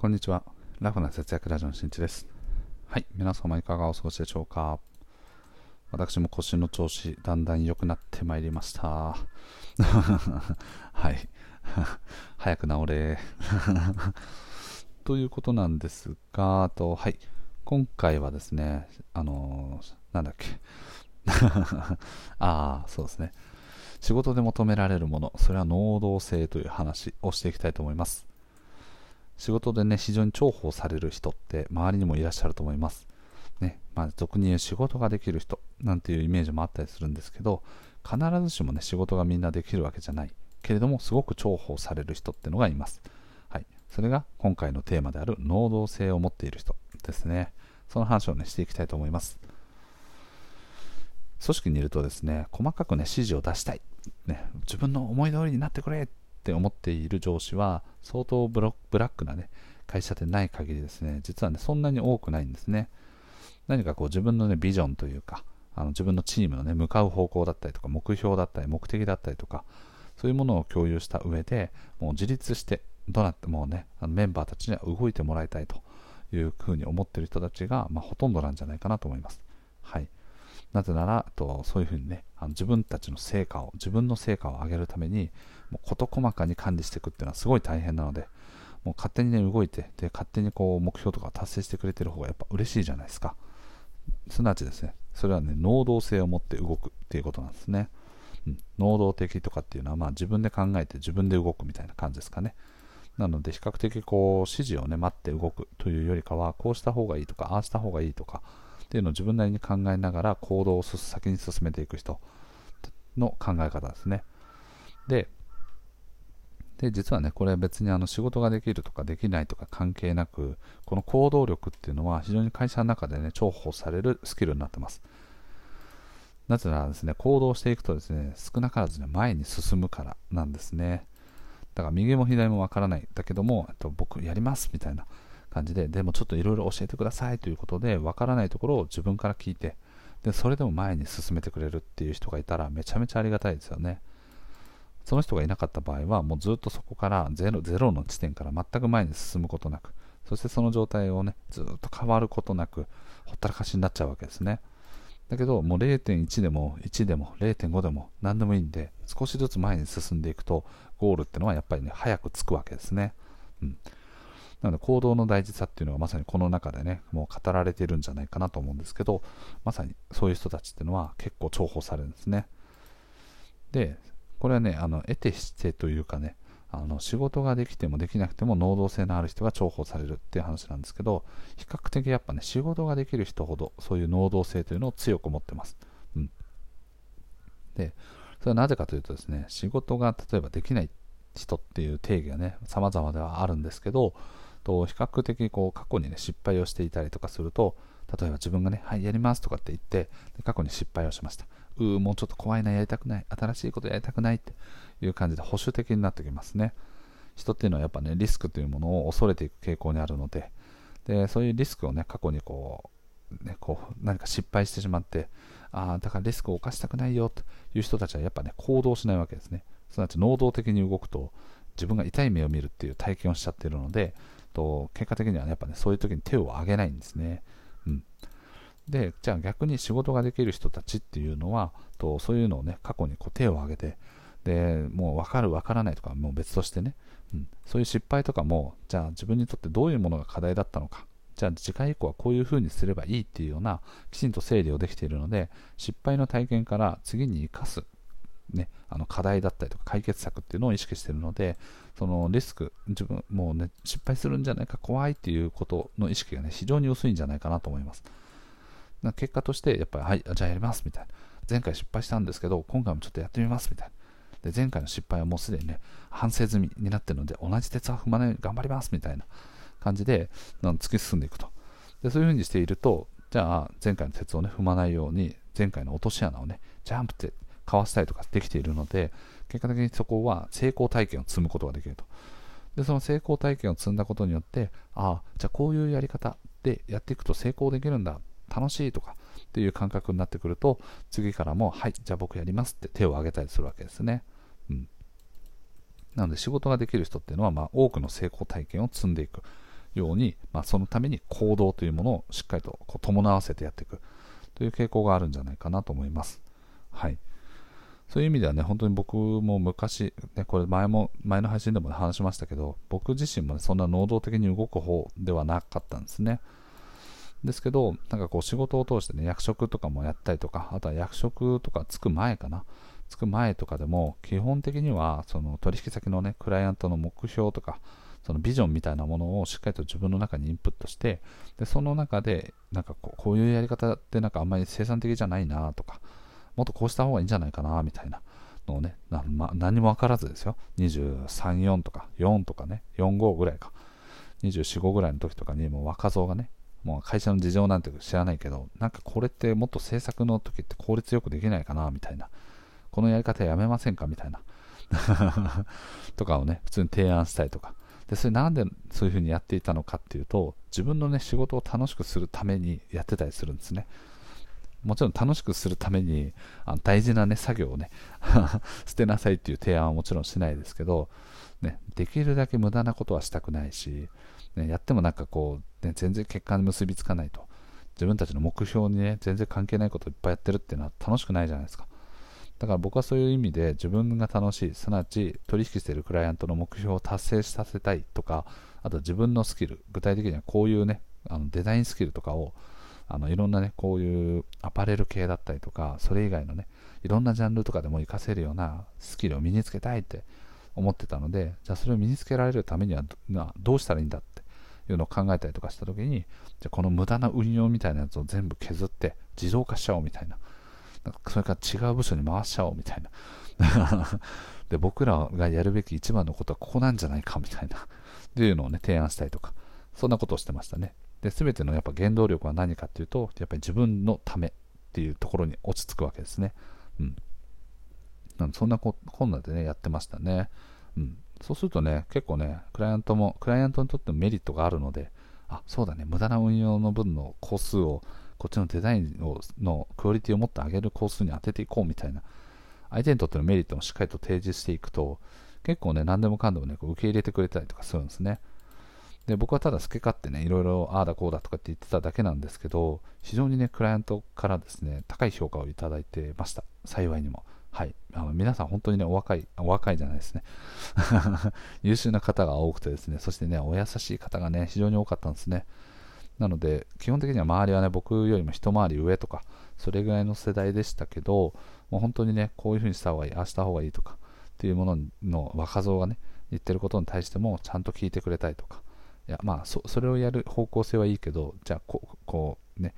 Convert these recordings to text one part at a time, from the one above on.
こんにちは。ラフな節約ラジオのしんちです。はい。皆様いかがお過ごしでしょうか私も腰の調子、だんだん良くなってまいりました。はい。早く治れ。ということなんですが、あと、はい。今回はですね、あのー、なんだっけ。ああ、そうですね。仕事で求められるもの、それは能動性という話をしていきたいと思います。仕事でね、非常に重宝される人って周りにもいらっしゃると思います。ね、まあ、俗に言う仕事ができる人なんていうイメージもあったりするんですけど、必ずしもね、仕事がみんなできるわけじゃない。けれども、すごく重宝される人ってのがいます。はい。それが今回のテーマである能動性を持っている人ですね。その話をね、していきたいと思います。組織にいるとですね、細かくね、指示を出したい。ね、自分の思い通りになってくれっって思っている上司は相当ブラックな、ね、会社でない限りですね実はねそんなに多くないんですね何かこう自分の、ね、ビジョンというかあの自分のチームの、ね、向かう方向だったりとか目標だったり目的だったりとかそういうものを共有した上でもう自立してどうなってもねメンバーたちには動いてもらいたいというふうに思っている人たちが、まあ、ほとんどなんじゃないかなと思います。はい、なぜならとそういうふうにねあの自分たちの成果を自分の成果を上げるためにもう事細かに管理していくっていうのはすごい大変なので、もう勝手にね、動いて、で、勝手にこう、目標とか達成してくれてる方がやっぱ嬉しいじゃないですか。すなわちですね、それはね、能動性を持って動くっていうことなんですね。うん、能動的とかっていうのは、まあ自分で考えて自分で動くみたいな感じですかね。なので、比較的こう、指示をね、待って動くというよりかは、こうした方がいいとか、ああした方がいいとか、っていうのを自分なりに考えながら行動を先に進めていく人の考え方ですね。で、で、実はね、これ別にあの仕事ができるとかできないとか関係なく、この行動力っていうのは非常に会社の中でね、重宝されるスキルになってます。なぜならですね、行動していくとですね、少なからずね、前に進むからなんですね。だから右も左もわからない。だけども、えっと僕やりますみたいな感じで、でもちょっといろいろ教えてくださいということで、わからないところを自分から聞いて、で、それでも前に進めてくれるっていう人がいたらめちゃめちゃありがたいですよね。その人がいなかった場合は、もうずっとそこからゼロゼロの地点から全く前に進むことなく、そしてその状態をね、ずっと変わることなく、ほったらかしになっちゃうわけですね。だけど、もう0.1でも1でも0.5でも何でもいいんで、少しずつ前に進んでいくと、ゴールってのはやっぱりね、早く着くわけですね。うん。なので、行動の大事さっていうのがまさにこの中でね、もう語られているんじゃないかなと思うんですけど、まさにそういう人たちっていうのは結構重宝されるんですね。で、これはね、あの得てしてというかね、あの仕事ができてもできなくても能動性のある人が重宝されるっていう話なんですけど、比較的やっぱね、仕事ができる人ほどそういう能動性というのを強く持ってます。うん、で、それはなぜかというとですね、仕事が例えばできない人っていう定義がね、様々ではあるんですけど、と比較的こう過去にね、失敗をしていたりとかすると、例えば自分がね、はい、やりますとかって言って、過去に失敗をしました。うーもうちょっと怖いな、やりたくない、新しいことやりたくないっていう感じで保守的になってきますね。人っていうのはやっぱね、リスクというものを恐れていく傾向にあるので、でそういうリスクをね、過去にこう、ね、こう何か失敗してしまって、ああ、だからリスクを犯したくないよという人たちはやっぱね、行動しないわけですね。すなわち能動的に動くと、自分が痛い目を見るっていう体験をしちゃってるので、と結果的には、ね、やっぱね、そういう時に手を挙げないんですね。で、じゃあ逆に仕事ができる人たちっていうのは、とそういうのをね、過去にこう手を挙げて、で、もう分かる分からないとかもう別としてね、うん、そういう失敗とかも、じゃあ自分にとってどういうものが課題だったのか、じゃあ次回以降はこういうふうにすればいいっていうような、きちんと整理をできているので、失敗の体験から次に生かす、ね、あの課題だったりとか解決策っていうのを意識しているので、そのリスク、自分、もうね、失敗するんじゃないか怖いっていうことの意識がね、非常に薄いんじゃないかなと思います。な結果として、やっぱり、はい、じゃあやりますみたいな。前回失敗したんですけど、今回もちょっとやってみますみたいな。で、前回の失敗はもうすでにね、反省済みになってるので、同じ鉄は踏まないように頑張りますみたいな感じで、なん突き進んでいくと。で、そういうふうにしていると、じゃあ、前回の鉄をね、踏まないように、前回の落とし穴をね、ジャンプってかわしたりとかできているので、結果的にそこは成功体験を積むことができると。で、その成功体験を積んだことによって、ああ、じゃあこういうやり方でやっていくと成功できるんだ楽しいとかっていう感覚になってくると、次からも、はい、じゃあ僕やりますって手を挙げたりするわけですね。うん。なので仕事ができる人っていうのは、まあ、多くの成功体験を積んでいく。ように、まあ、そのために行動というものをしっかりとこう伴わせてやっていくという傾向があるんじゃないかなと思います。はい。そういう意味ではね、本当に僕も昔、ね、これ前も、前の配信でも、話しましたけど、僕自身もね、そんな能動的に動く方ではなかったんですね。ですけど、なんかこう仕事を通してね、役職とかもやったりとか、あとは役職とかつく前かな。つく前とかでも、基本的には、その取引先のね、クライアントの目標とか、そのビジョンみたいなものをしっかりと自分の中にインプットして、でその中で、なんかこうこういうやり方ってなんかあんまり生産的じゃないなとか、もっとこうした方がいいんじゃないかなみたいなのをね、なま何も分からずですよ、23、4とか4とかね、45ぐらいか、24、5ぐらいの時とかにもう若造がね、もう会社の事情なんて知らないけど、なんかこれってもっと制作の時って効率よくできないかなみたいな、このやり方やめませんかみたいな。とかをね、普通に提案したりとか、でそれなんでそういうふうにやっていたのかっていうと自分のね仕事を楽しくするためにやってたりするんですね。もちろん楽しくするためにあの大事なね作業をね 捨てなさいっていう提案はもちろんしないですけど、ね、できるだけ無駄なことはしたくないし、ね、やってもなんかこう、ね、全然結果に結びつかないと。自分たちの目標にね全然関係ないことをいっぱいやってるっていうのは楽しくないじゃないですか。だから僕はそういう意味で自分が楽しい、すなわち取引しているクライアントの目標を達成させたいとか、あと自分のスキル、具体的にはこういうね、あのデザインスキルとかをあのいろんなね、こういうアパレル系だったりとか、それ以外のね、いろんなジャンルとかでも活かせるようなスキルを身につけたいって思ってたので、じゃあそれを身につけられるためにはどうしたらいいんだっいうのを考えたりとかした時に、じゃこの無駄な運用みたいなやつを全部削って自動化しちゃおうみたいな。それから違う部署に回しちゃおうみたいな。で僕らがやるべき一番のことはここなんじゃないかみたいな。っていうのをね提案したりとか。そんなことをしてましたね。で全てのやっぱ原動力は何かっていうとやっぱり自分のためっていうところに落ち着くわけですね。うん。そんなこんなでねやってましたね。うん。そうするとね結構ねクライアントもクライアントにとってもメリットがあるのであそうだね無駄な運用の分の工数をこっちのデザインをのクオリティをもっと上げる工数に当てていこうみたいな、相手にとってのメリットもしっかりと提示していくと、結構ね、何でもかんでもね、こう受け入れてくれたりとかするんですね。で、僕はただ好き勝手ね、いろいろああだこうだとかって言ってただけなんですけど、非常にね、クライアントからですね、高い評価をいただいてました。幸いにも。はい。あの皆さん本当にね、お若い、お若いじゃないですね。優秀な方が多くてですね、そしてね、お優しい方がね、非常に多かったんですね。なので、基本的には周りはね、僕よりも一回り上とか、それぐらいの世代でしたけど、もう本当にね、こういう風にした方がいい、ああした方がいいとか、っていうものの若造がね、言ってることに対しても、ちゃんと聞いてくれたりとか、いや、まあそ、それをやる方向性はいいけど、じゃあこ、こうね、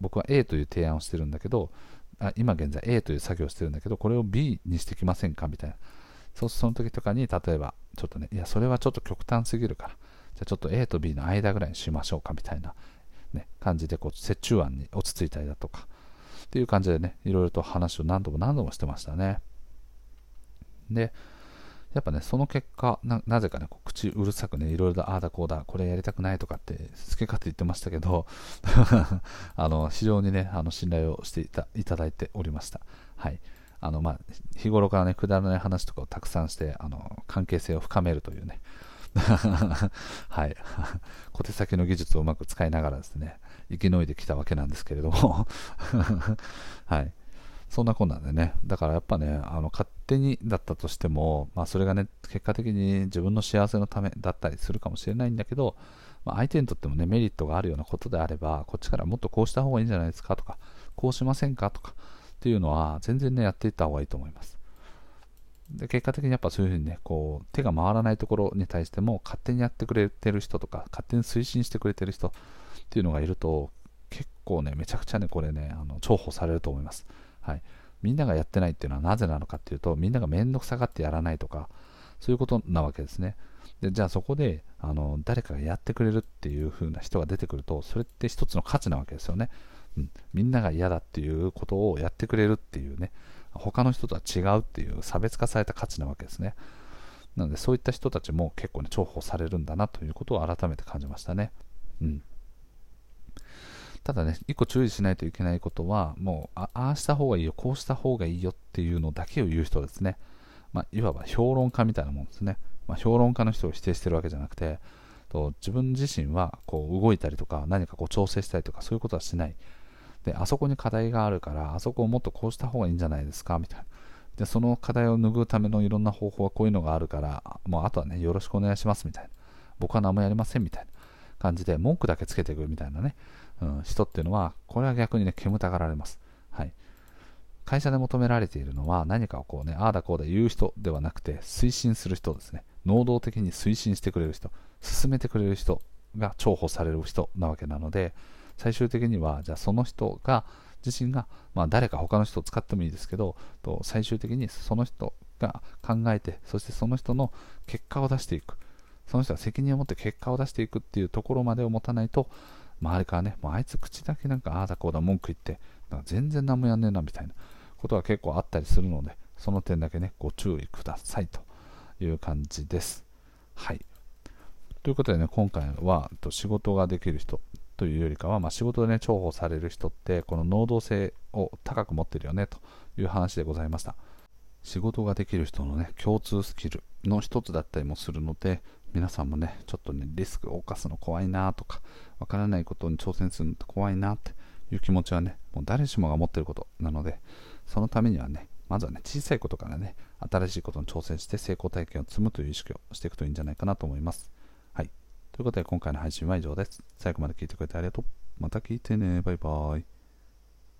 僕は A という提案をしてるんだけど、あ今現在 A という作業をしてるんだけど、これを B にしてきませんかみたいな。そうその時とかに、例えば、ちょっとね、いや、それはちょっと極端すぎるから、じゃあちょっと A と B の間ぐらいにしましょうかみたいな、ね、感じでこう折衷案に落ち着いたりだとかっていう感じでねいろいろと話を何度も何度もしてましたねでやっぱねその結果なぜかね口うるさくねいろいろとああだこうだこれやりたくないとかって好き勝手言ってましたけど あの非常にねあの信頼をしていたいただいておりました。はい。あのまあ、日頃からねくだらない話とかをたくさんしてあの関係性を深めるというね。はい。小手先の技術をうまく使いながらですね、生き延いできたわけなんですけれども。はい。そんなこんなんでね、だからやっぱね、あの勝手にだったとしても、まあ、それがね、結果的に自分の幸せのためだったりするかもしれないんだけど、まあ、相手にとってもね、メリットがあるようなことであれば、こっちからもっとこうした方がいいんじゃないですかとか、こうしませんかとかっていうのは、全然ね、やっていった方がいいと思います。で結果的にやっぱそういうふうにね、こう、手が回らないところに対しても、勝手にやってくれてる人とか、勝手に推進してくれてる人っていうのがいると、結構ね、めちゃくちゃね、これね、あの重宝されると思います。はい。みんながやってないっていうのはなぜなのかっていうと、みんながめんどくさがってやらないとか、そういうことなわけですね。でじゃあそこであの誰かがやってくれるっていう風な人が出てくると、それって一つの価値なわけですよね。うん、みんなが嫌だっていうことをやってくれるっていうね、他の人とは違うっていう差別化された価値なわけですね。なのでそういった人たちも結構ね重宝されるんだなということを改めて感じましたね。うん。ただね、一個注意しないといけないことは、もうああした方がいいよ、こうした方がいいよっていうのだけを言う人ですね。まあ、いわば評論家みたいなもんですね。まあ、評論家の人を否定してるわけじゃなくて、と自分自身はこう動いたりとか何かこう調整したりとかそういうことはしないであそこに課題があるからあそこをもっとこうした方がいいんじゃないですかみたいなでその課題を拭うためのいろんな方法はこういうのがあるからもうあとはねよろしくお願いしますみたいな僕は何もやりませんみたいな感じで文句だけつけていくみたいなね、人っていうのはこれは逆にね煙たがられます。はい。会社で求められているのは何かをこうねああだこうだ言う人ではなくて推進する人ですね。能動的に推進してくれる人進めてくれる人が重宝される人なわけなので最終的にはじゃあその人が自身が、まあ、誰か他の人を使ってもいいですけどと最終的にその人が考えてそしてその人の結果を出していく。その人が責任を持って結果を出していくっていうところまでを持たないと周りからねもうあいつ口だけなんかああだこうだ文句言ってなんか全然何もやんねえなみたいなことが結構あったりするのでその点だけねご注意くださいという感じですはいということでね今回は仕事ができる人というよりかは、まあ、仕事でね、重宝される人って、この能動性を高く持ってるよねという話でございました。仕事ができる人のね、共通スキルの一つだったりもするので、皆さんもね、ちょっとね、リスクを冒すの怖いなとか、わからないことに挑戦するのって怖いなっていう気持ちはね、もう誰しもが持ってることなので、そのためにはね、まずはね、小さいことからね、新しいことに挑戦して成功体験を積むという意識をしていくといいんじゃないかなと思います。はいということで今回の配信は以上です。最後まで聞いてくれてありがとう。また聞いてね。バイバーイ。